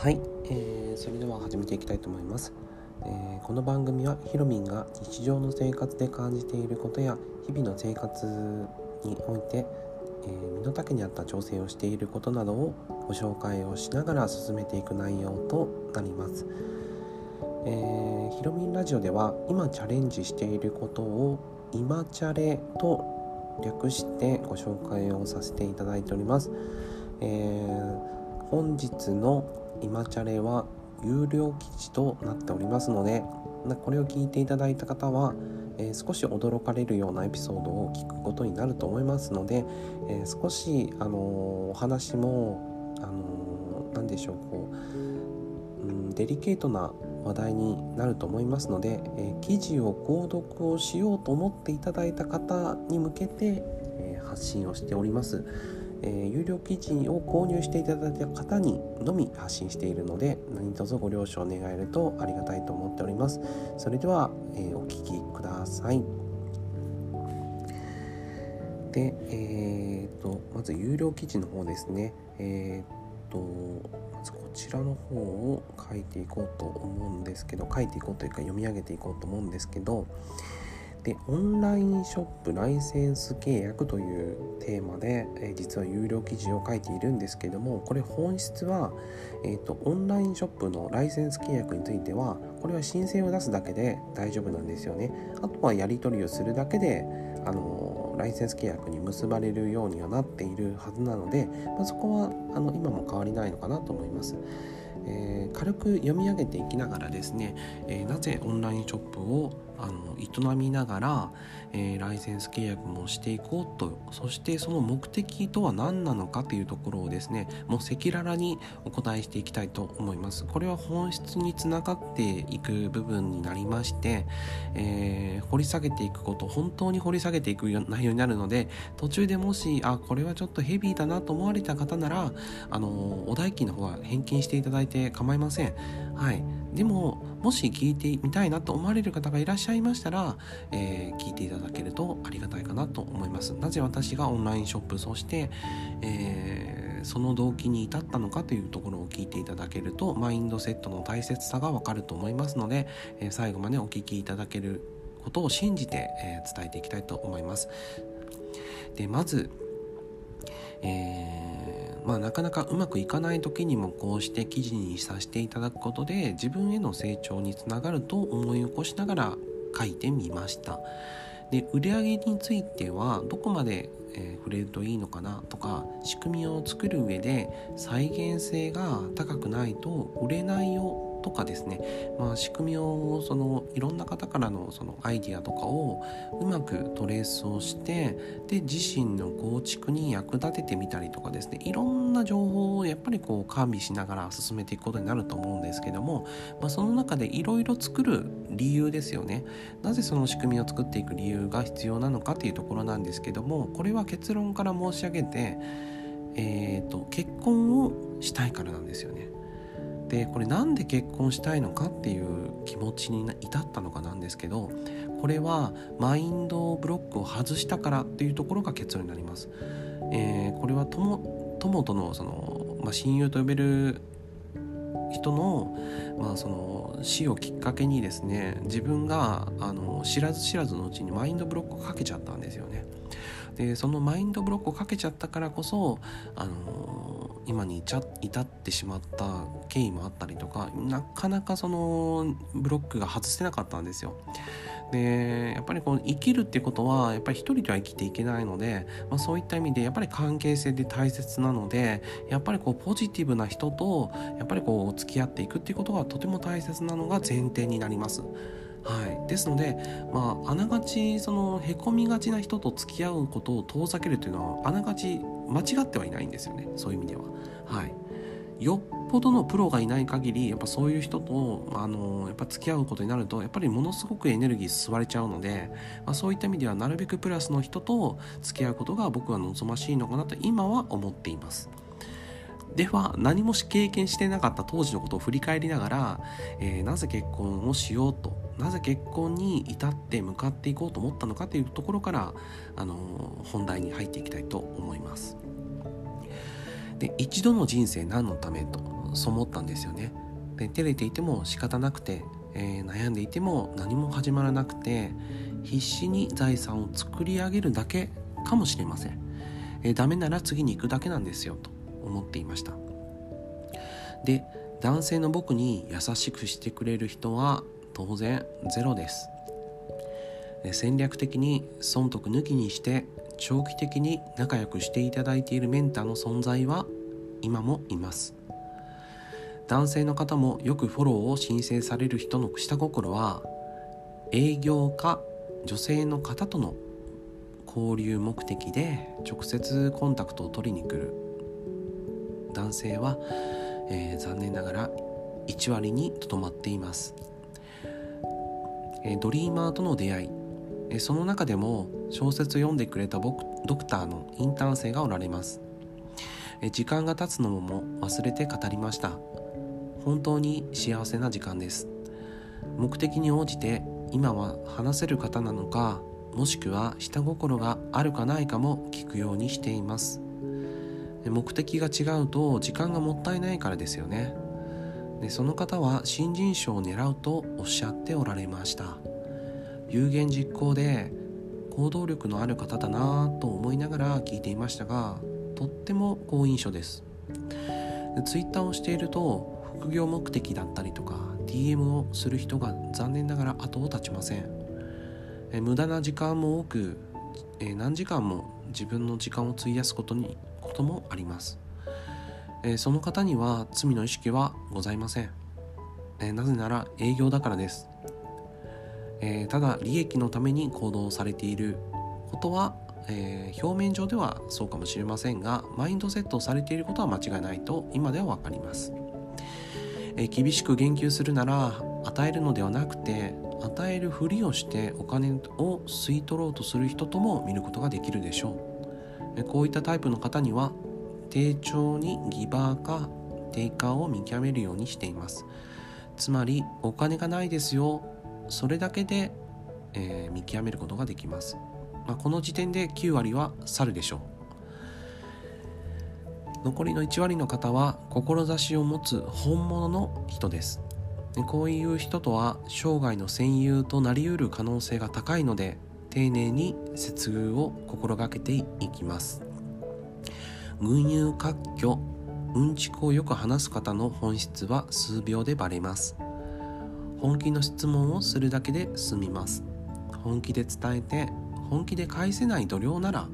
はい、えー、それでは始めていきたいと思います、えー、この番組はひろみんが日常の生活で感じていることや日々の生活において、えー、身の丈に合った調整をしていることなどをご紹介をしながら進めていく内容となります、えー、ひろみんラジオでは今チャレンジしていることを今チャレと略してご紹介をさせていただいております、えー本日の今チャレは有料記事となっておりますのでこれを聞いていただいた方は、えー、少し驚かれるようなエピソードを聞くことになると思いますので、えー、少し、あのー、お話も、あの何でしょうこう、うん、デリケートな話題になると思いますので、え記事を購読をしようと思っていただいた方に向けて、え発信をしております。えー、有料記事を購入していただいた方にのみ発信しているので何卒ご了承願えるとありがたいと思っております。それでは、えー、お聞きください。でえーと、まず有料記事の方ですね。えーとまずこちらの方を書いていこうと思うんですけど書いていこうというか読み上げていこうと思うんですけどでオンラインショップライセンス契約というテーマで、え、実は有料記事を書いているんですけどもこれ本質は、えーと、オンラインショップのライセンス契約についてはこれは申請を出すだけで大丈夫なんですよねあとはやり取りをするだけであのライセンス契約に結ばれるようにはなっているはずなので、まあ、そこはあの今も変わりないのかなと思います。えー、軽く読み上げていきながらですね、えー、なぜオンラインショップをあの営みながら、えー、ライセンス契約もしていこうと。そしてその目的とは何なのかというところをですねもう赤裸々にお答えしていきたいと思います。これは本質につながっていく部分になりまして、えー、掘り下げていくこと本当に掘り下げていく内容になるので途中でもしあこれはちょっとヘビーだなと思われた方ならあのお代金の方は返金していただいて構いません。はい。でももし聞いてみたいなと思われる方がいらっしゃいましたら、えー、聞いていただけるとありがたいかなと思います。なぜ私がオンラインショップそして、えー、その動機に至ったのかというところを聞いていただけるとマインドセットの大切さがわかると思いますので、えー、最後までお聞きいただけることを信じて、え伝えていきたいと思います。でまず、えーまあ、なかなかうまくいかない時にもこうして記事にさせていただくことで自分への成長につながると思い起こしながら書いてみました。で売上についてはどこまで、えー、触れるといいのかなとか仕組みを作る上で再現性が高くないと売れないよとかですね、まあ、仕組みをそのいろんな方からのそのアイディアとかをうまくトレースをしてで自身の構築に役立ててみたりとかですね。いろんな情報をやっぱりこう完備しながら進めていくことになると思うんですけども、まあ、その中でいろいろ作る理由ですよね。なぜその仕組みを作っていく理由が必要なのかっていうところなんですけどもこれは結論から申し上げてえーと結婚をしたいからなんですよね。でこれなんで結婚したいのかっていう気持ちに至ったのかなんですけどこれはマインドブロックを外したからっていうところが結論になります。えー、これは友友とのその、まあ、親友と呼べる人の,、まあその死をきっかけにですね自分があの知らず知らずのうちにマインドブロックをかけちゃったんですよね。でそのマインドブロックをかけちゃったからこそあの今に至ってしまった経緯もあったりとかなかなかそのブロックが外せなかったんですよ。でやっぱりこう生きるっていうことはやっぱり一人では生きていけないので、まあ、そういった意味でやっぱり関係性で大切なのでやっぱりこうポジティブな人とやっぱりこう付き合っていくっていうことがとても大切なのが前提になります。はい、ですので、まあ、あながちそのへこみがちな人と付き合うことを遠ざけるというのはあながち間違ってはいないんですよねそういう意味では。はい、よっぽどのプロがいない限りやっぱそういう人とあのやっぱ付き合うことになるとやっぱりものすごくエネルギー吸われちゃうので、まあ、そういった意味ではなるべくプラスの人と付き合うことが僕は望ましいのかなと今は思っています。では何も経験してなかった当時のことを振り返りながら、えー、なぜ結婚をしようとなぜ結婚に至って向かっていこうと思ったのかというところから、あの、本題に入っていきたいと思います。で一度の人生何のためとそう思ったんですよね。で照れていても仕方なくて、えー、悩んでいても何も始まらなくて必死に財産を作り上げるだけかもしれません、えー、ダメなら次に行くだけなんですよと思っていました。で男性の僕に優しくしてくれる人は当然ゼロです。戦略的に損得抜きにして長期的に仲良くしていただいているメンターの存在は今もいます。男性の方もよくフォローを申請される人の下心は営業か女性の方との交流目的で直接コンタクトを取りに来る。男性は、えー、残念ながら1割にとどまっています、え、ドリーマーとの出会い。その中でも小説を読んでくれた僕ドクターのインターン生がおられます。時間が経つのも忘れて語りました。本当に幸せな時間です。目的に応じて今は話せる方なのかもしくは下心があるかないかも聞くようにしています。目的が違うと時間がもったいないからですよね。でその方は新人賞を狙うとおっしゃっておられました。有言実行で行動力のある方だなと思いながら聞いていましたがとっても好印象です。ツイッターをしていると副業目的だったりとか DM をする人が残念ながら後を絶ちません。無駄な時間も多くえ何時間も自分の時間を費やすことにこともあります。えその方には罪の意識はございません。えなぜなら営業だからです。えー、ただ利益のために行動されていることは、え、表面上ではそうかもしれませんがマインドセットをされていることは間違いないと今では分かります、え、厳しく言及するなら与えるのではなくて与えるふりをしてお金を吸い取ろうとする人とも見ることができるでしょう。こういったタイプの方には丁重にギバーかテイカーを見極めるようにしています。つまりお金がないですよ。それだけで、えー、見極めることができます、まあ、この時点で9割は去るでしょう。残りの1割の方は志を持つ本物の人です。こういう人とは生涯の戦友となりうる可能性が高いので丁寧に接遇を心がけていきます。群雄割拠うんちくをよく話す方の本質は数秒でバレます。本気の質問をするだけで済みます。本気で伝えて本気で返せない度量なら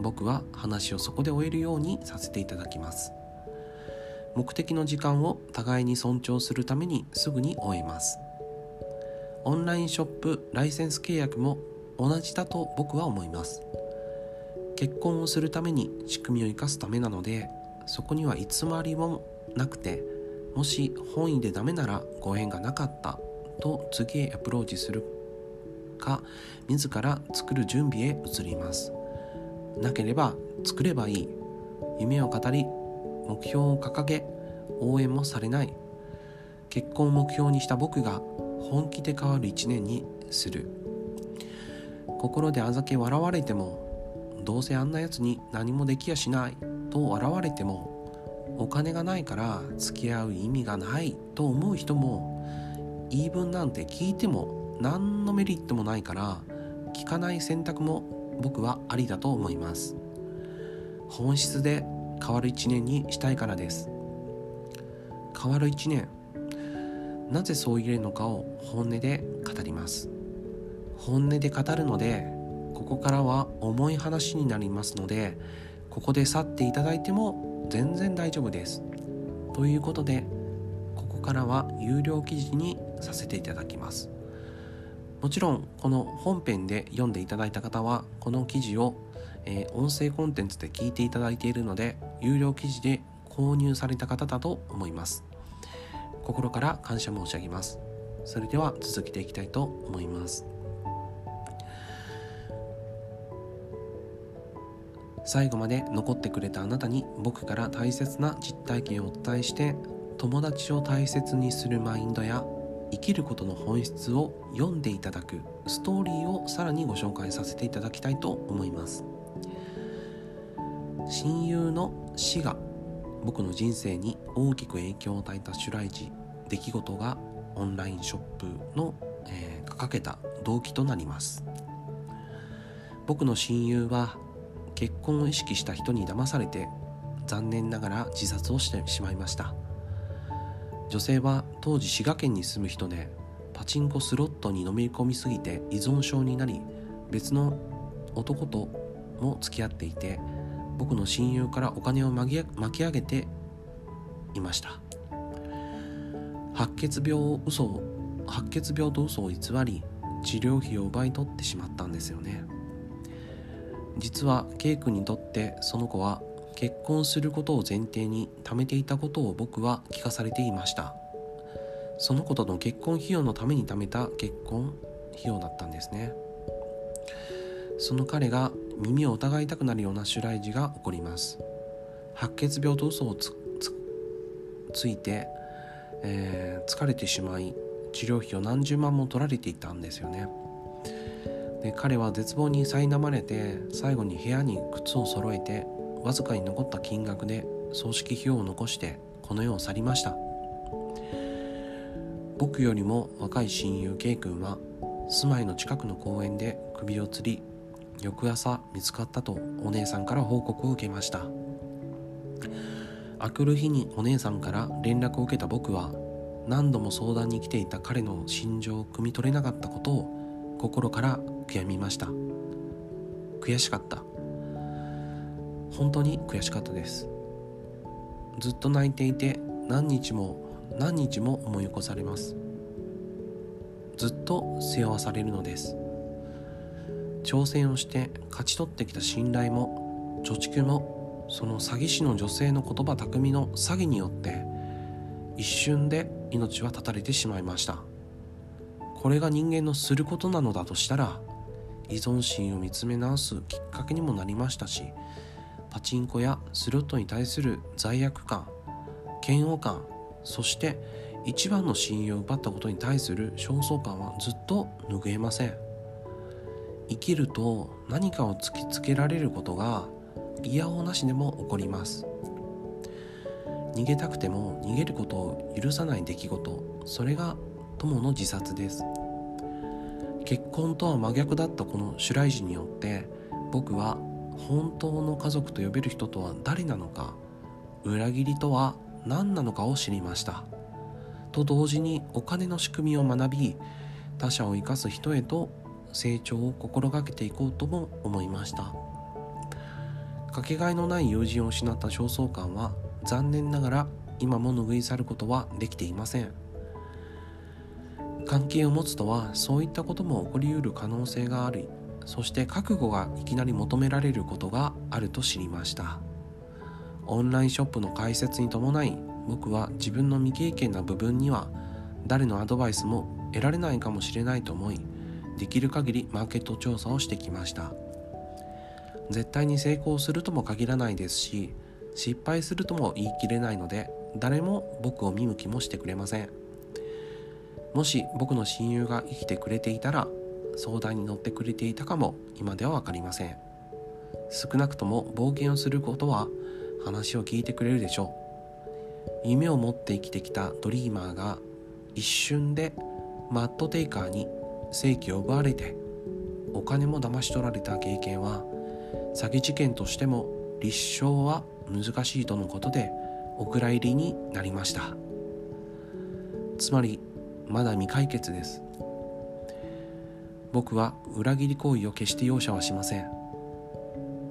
僕は話をそこで終えるようにさせていただきます。目的の時間を互いに尊重するためにすぐに終えます。オンラインショップライセンス契約も同じだと僕は思います。結婚をするために仕組みを生かすためなのでそこには偽りもなくてもし本意でダメならご縁がなかったと次へアプローチするか自ら作る準備へ移ります。なければ作ればいい。夢を語り目標を掲げ応援もされない。結婚を目標にした僕が本気で変わる一年にする。心であざけ笑われてもどうせあんなやつに何もできやしないと笑われてもお金がないから付き合う意味がないと思う人も言い分なんて聞いても何のメリットもないから聞かない選択も僕はありだと思います。本質で変わる一年にしたいからです。変わる一年なぜそう言えるのかを本音で語ります。本音で語るのでここからは重い話になりますのでここで去っていただいても全然大丈夫です。ということでここからは有料記事にさせていただきます。もちろんこの本編で読んでいただいた方はこの記事を、えー、音声コンテンツで聞いていただいているので有料記事で購入された方だと思います。心から感謝申し上げます。それでは続けていきたいと思います。最後まで残ってくれたあなたに僕から大切な実体験をお伝えして友達を大切にするマインドや生きることの本質を読んでいただくストーリーをさらにご紹介させていただきたいと思います。親友の死が僕の人生に大きく影響を与えた襲来時出来事がオンラインショップの、えー、かけた動機となります。僕の親友は結婚を意識した人に騙されて残念ながら自殺をしてしまいました。女性は当時滋賀県に住む人でパチンコスロットに飲み込みすぎて依存症になり別の男とも付き合っていて僕の親友からお金を巻き上げていました。白血病嘘を白血病と嘘を偽り治療費を奪い取ってしまったんですよね。実は K 君にとってその子は結婚することを前提に貯めていたことを僕は聞かされていました。その子との結婚費用のために貯めた結婚費用だったんですね。その彼が耳を疑いたくなるような襲来時が起こります。白血病と嘘をつついて、えー、疲れてしまい治療費を何十万も取られていたんですよね。で彼は絶望に苛まれて最後に部屋に靴を揃えてわずかに残った金額で葬式費用を残してこの世を去りました。僕よりも若い親友 K 君は住まいの近くの公園で首を吊り翌朝見つかったとお姉さんから報告を受けました。あくる日にお姉さんから連絡を受けた僕は何度も相談に来ていた彼の心情を汲み取れなかったことを心から悔やみました。悔しかった。本当に悔しかったです。ずっと泣いていて何日も何日も思い起こされます。ずっと背負わされるのです。挑戦をして勝ち取ってきた信頼も貯蓄もその詐欺師の女性の言葉巧みの詐欺によって一瞬で命は絶たれてしまいました。これが人間のすることなのだとしたら依存心を見つめ直すきっかけにもなりましたしパチンコやスロットに対する罪悪感嫌悪感そして一番の親友を奪ったことに対する焦燥感はずっと拭えません。生きると何かを突きつけられることが嫌おなしでも起こります。逃げたくても逃げることを許さない出来事それが友の自殺です。結婚とは真逆だったこの襲来時によって僕は本当の家族と呼べる人とは誰なのか裏切りとは何なのかを知りました。と同時にお金の仕組みを学び他者を生かす人へと成長を心がけていこうとも思いました。かけがえのない友人を失った焦燥感は残念ながら今も拭い去ることはできていません。関係を持つとはそういったことも起こりうる可能性がありそして覚悟がいきなり求められることがあると知りました。オンラインショップの開設に伴い僕は自分の未経験な部分には誰のアドバイスも得られないかもしれないと思いできる限りマーケット調査をしてきました。絶対に成功するとも限らないですし失敗するとも言い切れないので誰も僕を見向きもしてくれません。もし僕の親友が生きてくれていたら相談に乗ってくれていたかも今では分かりません。少なくとも冒険をすることは話を聞いてくれるでしょう。夢を持って生きてきたドリーマーが一瞬でマットテイカーに正規を奪われてお金も騙し取られた経験は詐欺事件としても立証は難しいとのことでお蔵入りになりました。つまりまだ未解決です。僕は裏切り行為を決して容赦はしません。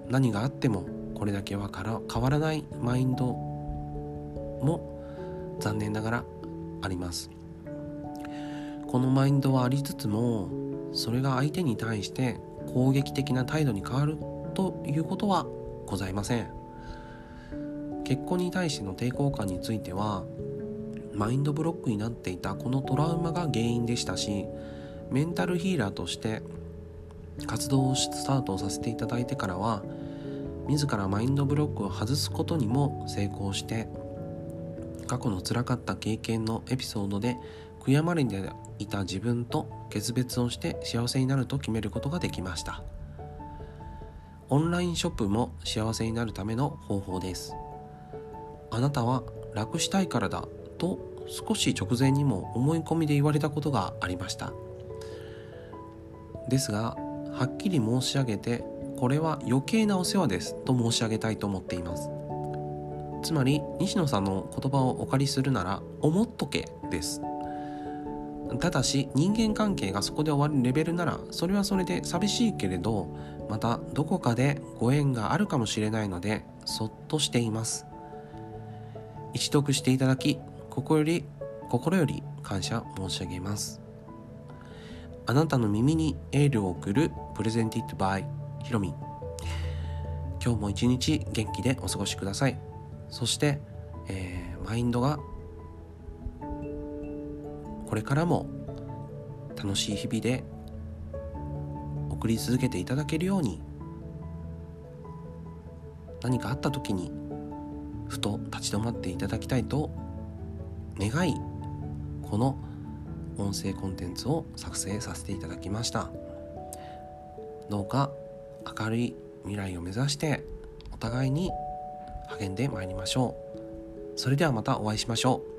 何があってもこれだけは変わらないマインドも残念ながらあります。このマインドはありつつもそれが相手に対して攻撃的な態度に変わるということはございません。結婚に対しての抵抗感についてはマインドブロックになっていたこのトラウマが原因でしたしメンタルヒーラーとして活動をスタートさせていただいてからは自らマインドブロックを外すことにも成功して過去の辛かった経験のエピソードで悔やまれていた自分と決別をして幸せになると決めることができました。オンラインショップも幸せになるための方法ですあなたは楽したいからだと少し直前にも思い込みで言われたことがありました。ですがはっきり申し上げてこれは余計なお世話ですと申し上げたいと思っています。つまり西野さんの言葉をお借りするなら思っとけです。ただし人間関係がそこで終わるレベルならそれはそれで寂しいけれどまたどこかでご縁があるかもしれないのでそっとしています。一読していただき心より心より感謝申し上げます。あなたの耳にエールを送るプレゼンティッドバイヒロミ。今日も一日元気でお過ごしください。そして、えー、マインドがこれからも楽しい日々で送り続けていただけるように何かあった時にふと立ち止まっていただきたいと願いこの音声コンテンツを作成させていただきました。どうか明るい未来を目指してお互いに励んでまいりましょう。それではまたお会いしましょう。